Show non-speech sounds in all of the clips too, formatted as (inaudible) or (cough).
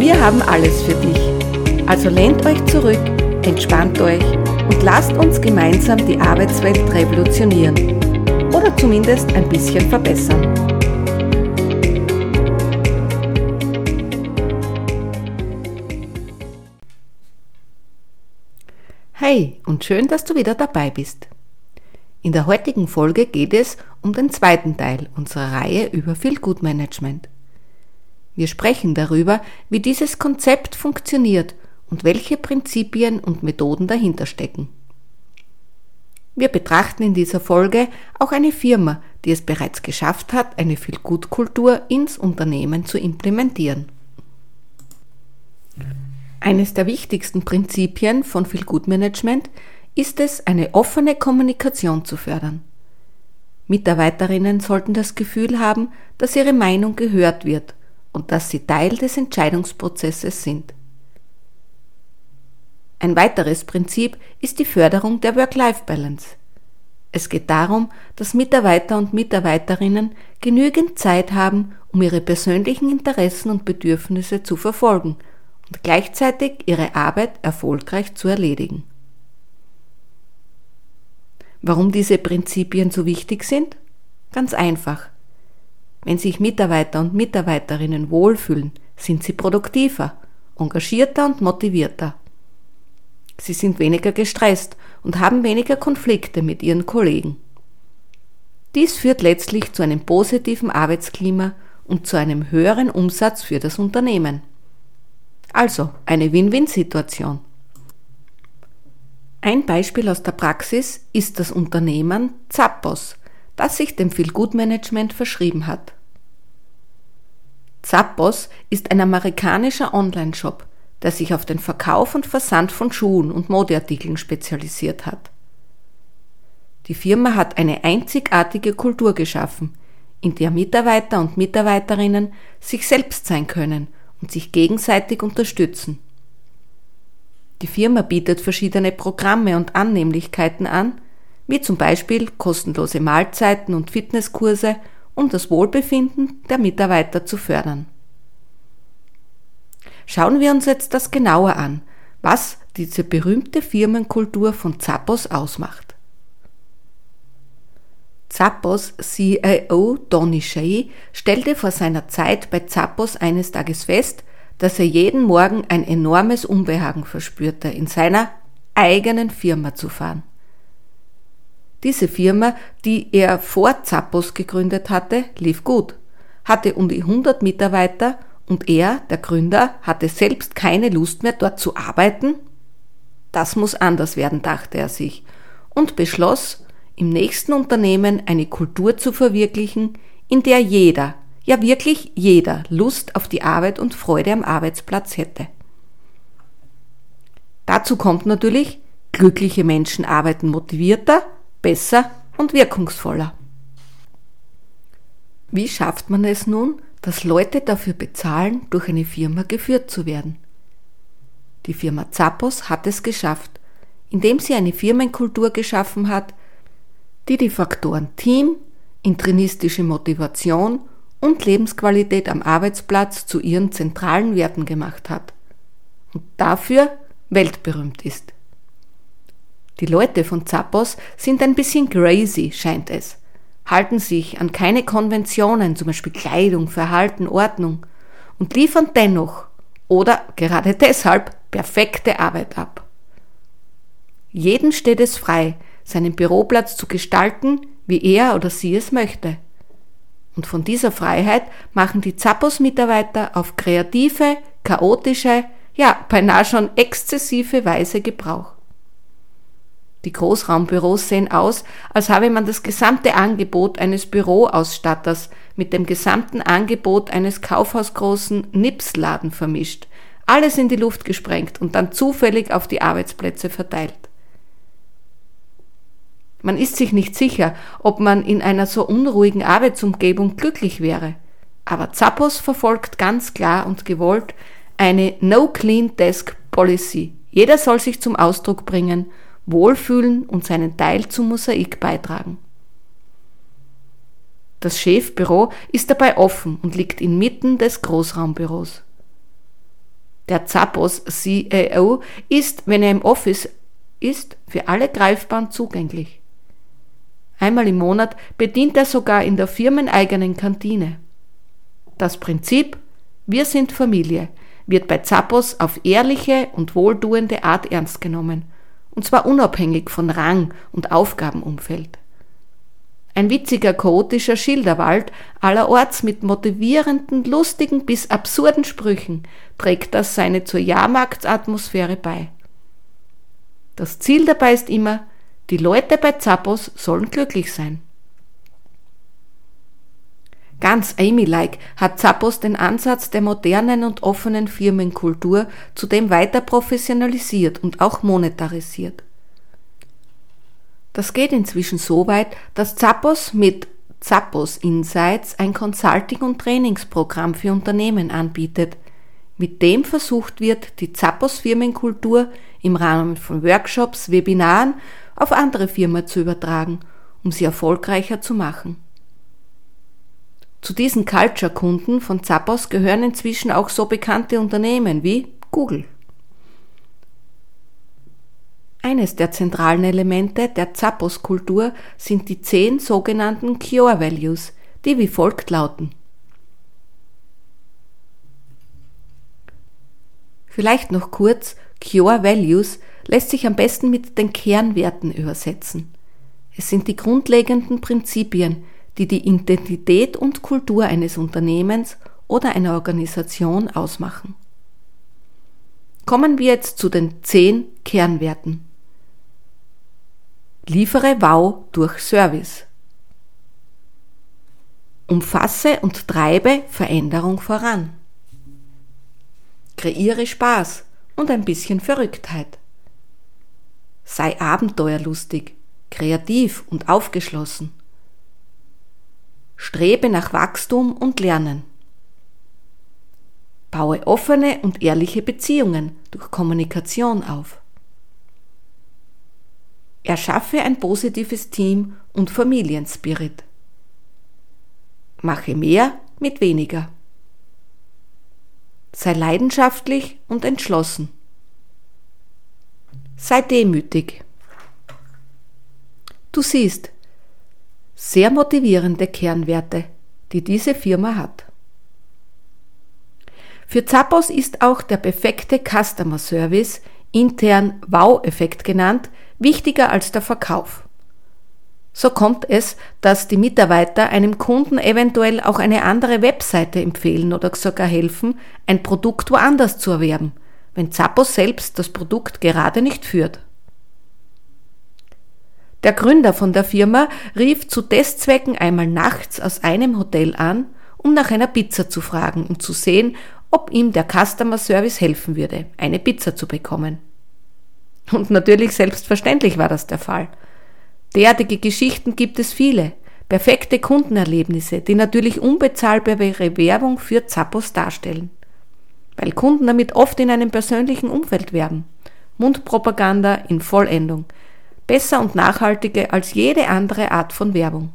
Wir haben alles für dich. Also lehnt euch zurück, entspannt euch und lasst uns gemeinsam die Arbeitswelt revolutionieren. Oder zumindest ein bisschen verbessern. Hey und schön, dass du wieder dabei bist. In der heutigen Folge geht es um den zweiten Teil unserer Reihe über Feel Good Management. Wir sprechen darüber, wie dieses Konzept funktioniert und welche Prinzipien und Methoden dahinter stecken. Wir betrachten in dieser Folge auch eine Firma, die es bereits geschafft hat, eine Feel-Good-Kultur ins Unternehmen zu implementieren. Eines der wichtigsten Prinzipien von Feel-Good-Management ist es, eine offene Kommunikation zu fördern. Mitarbeiterinnen sollten das Gefühl haben, dass ihre Meinung gehört wird und dass sie Teil des Entscheidungsprozesses sind. Ein weiteres Prinzip ist die Förderung der Work-Life-Balance. Es geht darum, dass Mitarbeiter und Mitarbeiterinnen genügend Zeit haben, um ihre persönlichen Interessen und Bedürfnisse zu verfolgen und gleichzeitig ihre Arbeit erfolgreich zu erledigen. Warum diese Prinzipien so wichtig sind? Ganz einfach. Wenn sich Mitarbeiter und Mitarbeiterinnen wohlfühlen, sind sie produktiver, engagierter und motivierter. Sie sind weniger gestresst und haben weniger Konflikte mit ihren Kollegen. Dies führt letztlich zu einem positiven Arbeitsklima und zu einem höheren Umsatz für das Unternehmen. Also eine Win-Win-Situation. Ein Beispiel aus der Praxis ist das Unternehmen Zappos, das sich dem Feel-Good-Management verschrieben hat. Zappos ist ein amerikanischer Online-Shop, der sich auf den Verkauf und Versand von Schuhen und Modeartikeln spezialisiert hat. Die Firma hat eine einzigartige Kultur geschaffen, in der Mitarbeiter und Mitarbeiterinnen sich selbst sein können und sich gegenseitig unterstützen. Die Firma bietet verschiedene Programme und Annehmlichkeiten an, wie zum Beispiel kostenlose Mahlzeiten und Fitnesskurse, um das Wohlbefinden der Mitarbeiter zu fördern. Schauen wir uns jetzt das genauer an, was diese berühmte Firmenkultur von Zappos ausmacht. Zappos CIO Donny Shea stellte vor seiner Zeit bei Zappos eines Tages fest, dass er jeden Morgen ein enormes Unbehagen verspürte, in seiner eigenen Firma zu fahren. Diese Firma, die er vor Zappos gegründet hatte, lief gut, hatte um die 100 Mitarbeiter und er, der Gründer, hatte selbst keine Lust mehr dort zu arbeiten? Das muss anders werden, dachte er sich und beschloss, im nächsten Unternehmen eine Kultur zu verwirklichen, in der jeder, ja wirklich jeder Lust auf die Arbeit und Freude am Arbeitsplatz hätte. Dazu kommt natürlich, glückliche Menschen arbeiten motivierter, besser und wirkungsvoller. Wie schafft man es nun, dass Leute dafür bezahlen, durch eine Firma geführt zu werden? Die Firma Zappos hat es geschafft, indem sie eine Firmenkultur geschaffen hat, die die Faktoren Team, intrinistische Motivation und Lebensqualität am Arbeitsplatz zu ihren zentralen Werten gemacht hat und dafür weltberühmt ist. Die Leute von Zappos sind ein bisschen crazy, scheint es, halten sich an keine Konventionen, zum Beispiel Kleidung, Verhalten, Ordnung, und liefern dennoch oder gerade (laughs) deshalb perfekte Arbeit ab. Jeden steht es frei, seinen Büroplatz zu gestalten, wie er oder sie es möchte. Und von dieser Freiheit machen die Zappos-Mitarbeiter auf kreative, chaotische, ja beinahe schon exzessive Weise Gebrauch. Die Großraumbüros sehen aus, als habe man das gesamte Angebot eines Büroausstatters mit dem gesamten Angebot eines kaufhausgroßen Nipsladen vermischt. alles in die Luft gesprengt und dann zufällig auf die Arbeitsplätze verteilt. Man ist sich nicht sicher, ob man in einer so unruhigen Arbeitsumgebung glücklich wäre. Aber Zappos verfolgt ganz klar und gewollt eine No Clean Desk Policy. Jeder soll sich zum Ausdruck bringen, wohlfühlen und seinen Teil zum Mosaik beitragen. Das Chefbüro ist dabei offen und liegt inmitten des Großraumbüros. Der Zappos CEO ist, wenn er im Office ist, für alle greifbar zugänglich. Einmal im Monat bedient er sogar in der firmeneigenen Kantine. Das Prinzip Wir sind Familie wird bei Zappos auf ehrliche und wohltuende Art ernst genommen, und zwar unabhängig von Rang und Aufgabenumfeld. Ein witziger, chaotischer Schilderwald allerorts mit motivierenden, lustigen bis absurden Sprüchen trägt das seine zur Jahrmarktsatmosphäre bei. Das Ziel dabei ist immer, die Leute bei Zappos sollen glücklich sein. Ganz Amy-like hat Zappos den Ansatz der modernen und offenen Firmenkultur zudem weiter professionalisiert und auch monetarisiert. Das geht inzwischen so weit, dass Zappos mit Zappos Insights ein Consulting- und Trainingsprogramm für Unternehmen anbietet, mit dem versucht wird, die Zappos Firmenkultur im Rahmen von Workshops, Webinaren auf andere Firmen zu übertragen, um sie erfolgreicher zu machen. Zu diesen Culture-Kunden von Zappos gehören inzwischen auch so bekannte Unternehmen wie Google. Eines der zentralen Elemente der Zappos-Kultur sind die zehn sogenannten Core Values, die wie folgt lauten. Vielleicht noch kurz, Core Values lässt sich am besten mit den Kernwerten übersetzen. Es sind die grundlegenden Prinzipien, die die Identität und Kultur eines Unternehmens oder einer Organisation ausmachen. Kommen wir jetzt zu den zehn Kernwerten. Liefere Wow durch Service. Umfasse und treibe Veränderung voran. Kreiere Spaß und ein bisschen Verrücktheit. Sei abenteuerlustig, kreativ und aufgeschlossen. Strebe nach Wachstum und Lernen. Baue offene und ehrliche Beziehungen durch Kommunikation auf. Erschaffe ein positives Team und Familienspirit. Mache mehr mit weniger. Sei leidenschaftlich und entschlossen. Sei demütig. Du siehst, sehr motivierende Kernwerte, die diese Firma hat. Für Zappos ist auch der perfekte Customer Service, intern Wow-Effekt genannt, wichtiger als der Verkauf. So kommt es, dass die Mitarbeiter einem Kunden eventuell auch eine andere Webseite empfehlen oder sogar helfen, ein Produkt woanders zu erwerben, wenn Zappos selbst das Produkt gerade nicht führt. Der Gründer von der Firma rief zu Testzwecken einmal nachts aus einem Hotel an, um nach einer Pizza zu fragen und zu sehen, ob ihm der Customer Service helfen würde, eine Pizza zu bekommen. Und natürlich selbstverständlich war das der Fall. Derartige Geschichten gibt es viele, perfekte Kundenerlebnisse, die natürlich unbezahlbare Werbung für Zappos darstellen. Weil Kunden damit oft in einem persönlichen Umfeld werben. Mundpropaganda in Vollendung – besser und nachhaltiger als jede andere Art von Werbung.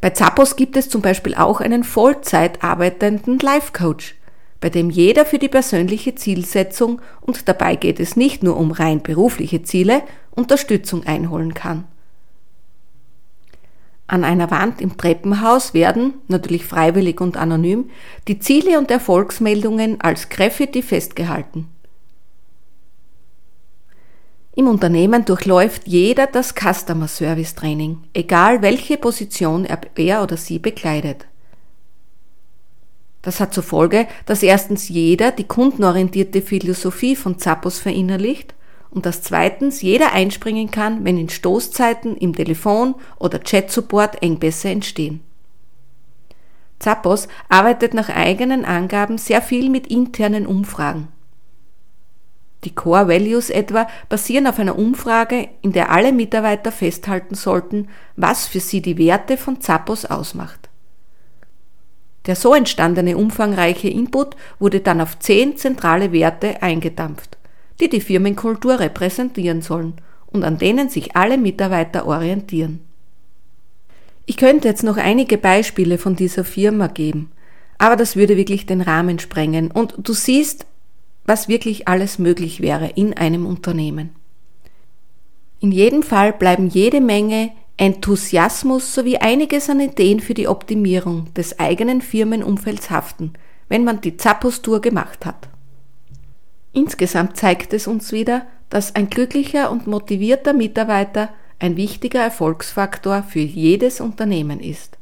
Bei Zappos gibt es zum Beispiel auch einen Vollzeit arbeitenden Life Coach, bei dem jeder für die persönliche Zielsetzung und dabei geht es nicht nur um rein berufliche Ziele, Unterstützung einholen kann. An einer Wand im Treppenhaus werden, natürlich freiwillig und anonym, die Ziele und Erfolgsmeldungen als Graffiti festgehalten. Im Unternehmen durchläuft jeder das Customer Service Training, egal welche Position er oder sie bekleidet. Das hat zur Folge, dass erstens jeder die kundenorientierte Philosophie von Zappos verinnerlicht und dass zweitens jeder einspringen kann, wenn in Stoßzeiten im Telefon oder Chat-Support Engpässe entstehen. Zappos arbeitet nach eigenen Angaben sehr viel mit internen Umfragen. Die Core Values etwa basieren auf einer Umfrage, in der alle Mitarbeiter festhalten sollten, was für sie die Werte von Zappos ausmacht. Der so entstandene umfangreiche Input wurde dann auf zehn zentrale Werte eingedampft, die die Firmenkultur repräsentieren sollen und an denen sich alle Mitarbeiter orientieren. Ich könnte jetzt noch einige Beispiele von dieser Firma geben, aber das würde wirklich den Rahmen sprengen und du siehst, was wirklich alles möglich wäre in einem Unternehmen. In jedem Fall bleiben jede Menge Enthusiasmus sowie einiges an Ideen für die Optimierung des eigenen Firmenumfelds haften, wenn man die Zappos-Tour gemacht hat. Insgesamt zeigt es uns wieder, dass ein glücklicher und motivierter Mitarbeiter ein wichtiger Erfolgsfaktor für jedes Unternehmen ist.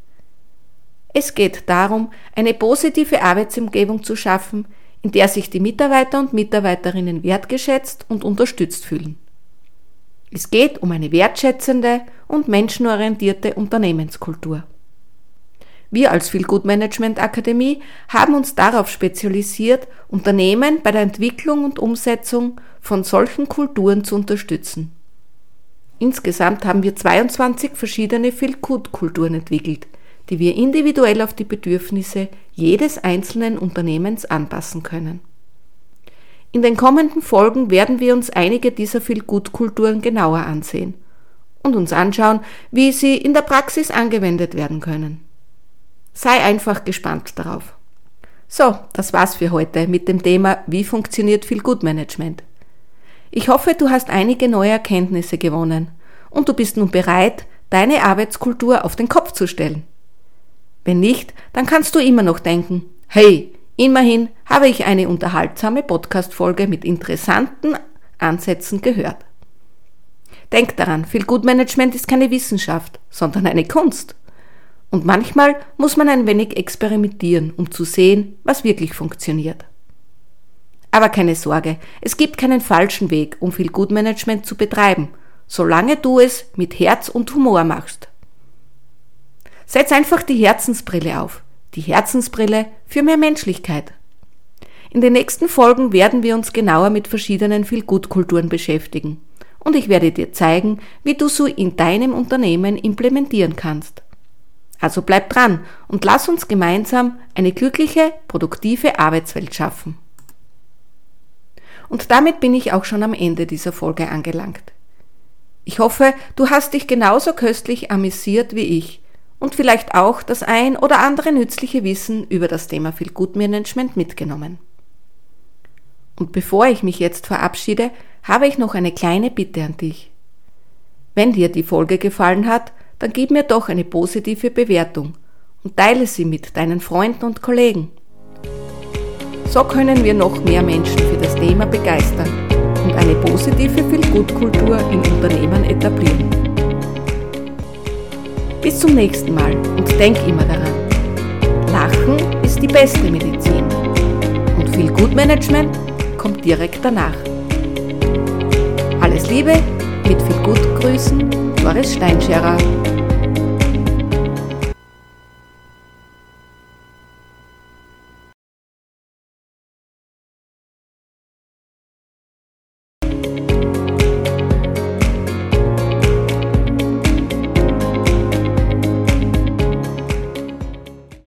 Es geht darum, eine positive Arbeitsumgebung zu schaffen, in der sich die Mitarbeiter und Mitarbeiterinnen wertgeschätzt und unterstützt fühlen. Es geht um eine wertschätzende und menschenorientierte Unternehmenskultur. Wir als Feel Good Management Akademie haben uns darauf spezialisiert, Unternehmen bei der Entwicklung und Umsetzung von solchen Kulturen zu unterstützen. Insgesamt haben wir 22 verschiedene Feel Good Kulturen entwickelt, die wir individuell auf die Bedürfnisse jedes einzelnen Unternehmens anpassen können. In den kommenden Folgen werden wir uns einige dieser Feel-Good-Kulturen genauer ansehen und uns anschauen, wie sie in der Praxis angewendet werden können. Sei einfach gespannt darauf. So, das war's für heute mit dem Thema Wie funktioniert Feel-Good-Management? Ich hoffe, du hast einige neue Erkenntnisse gewonnen und du bist nun bereit, deine Arbeitskultur auf den Kopf zu stellen. Wenn nicht, dann kannst du immer noch denken, hey, Immerhin habe ich eine unterhaltsame Podcast-Folge mit interessanten Ansätzen gehört. Denk daran, viel Gutmanagement ist keine Wissenschaft, sondern eine Kunst. Und manchmal muss man ein wenig experimentieren, um zu sehen, was wirklich funktioniert. Aber keine Sorge, es gibt keinen falschen Weg, um viel Gutmanagement zu betreiben, solange du es mit Herz und Humor machst. Setz einfach die Herzensbrille auf die Herzensbrille für mehr Menschlichkeit. In den nächsten Folgen werden wir uns genauer mit verschiedenen Feelgood-Kulturen beschäftigen und ich werde dir zeigen, wie du so in deinem Unternehmen implementieren kannst. Also bleib dran und lass uns gemeinsam eine glückliche, produktive Arbeitswelt schaffen. Und damit bin ich auch schon am Ende dieser Folge angelangt. Ich hoffe, du hast dich genauso köstlich amüsiert wie ich und vielleicht auch das ein oder andere nützliche Wissen über das Thema Feelgood-Management mitgenommen. Und bevor ich mich jetzt verabschiede, habe ich noch eine kleine Bitte an dich. Wenn dir die Folge gefallen hat, dann gib mir doch eine positive Bewertung und teile sie mit deinen Freunden und Kollegen. So können wir noch mehr Menschen für das Thema begeistern und eine positive Feelgood-Kultur in Unternehmen etablieren. Bis zum nächsten Mal und denk immer daran, Lachen ist die beste Medizin und viel Gutmanagement kommt direkt danach. Alles Liebe, mit viel Gut Grüßen, Doris Steinscherer.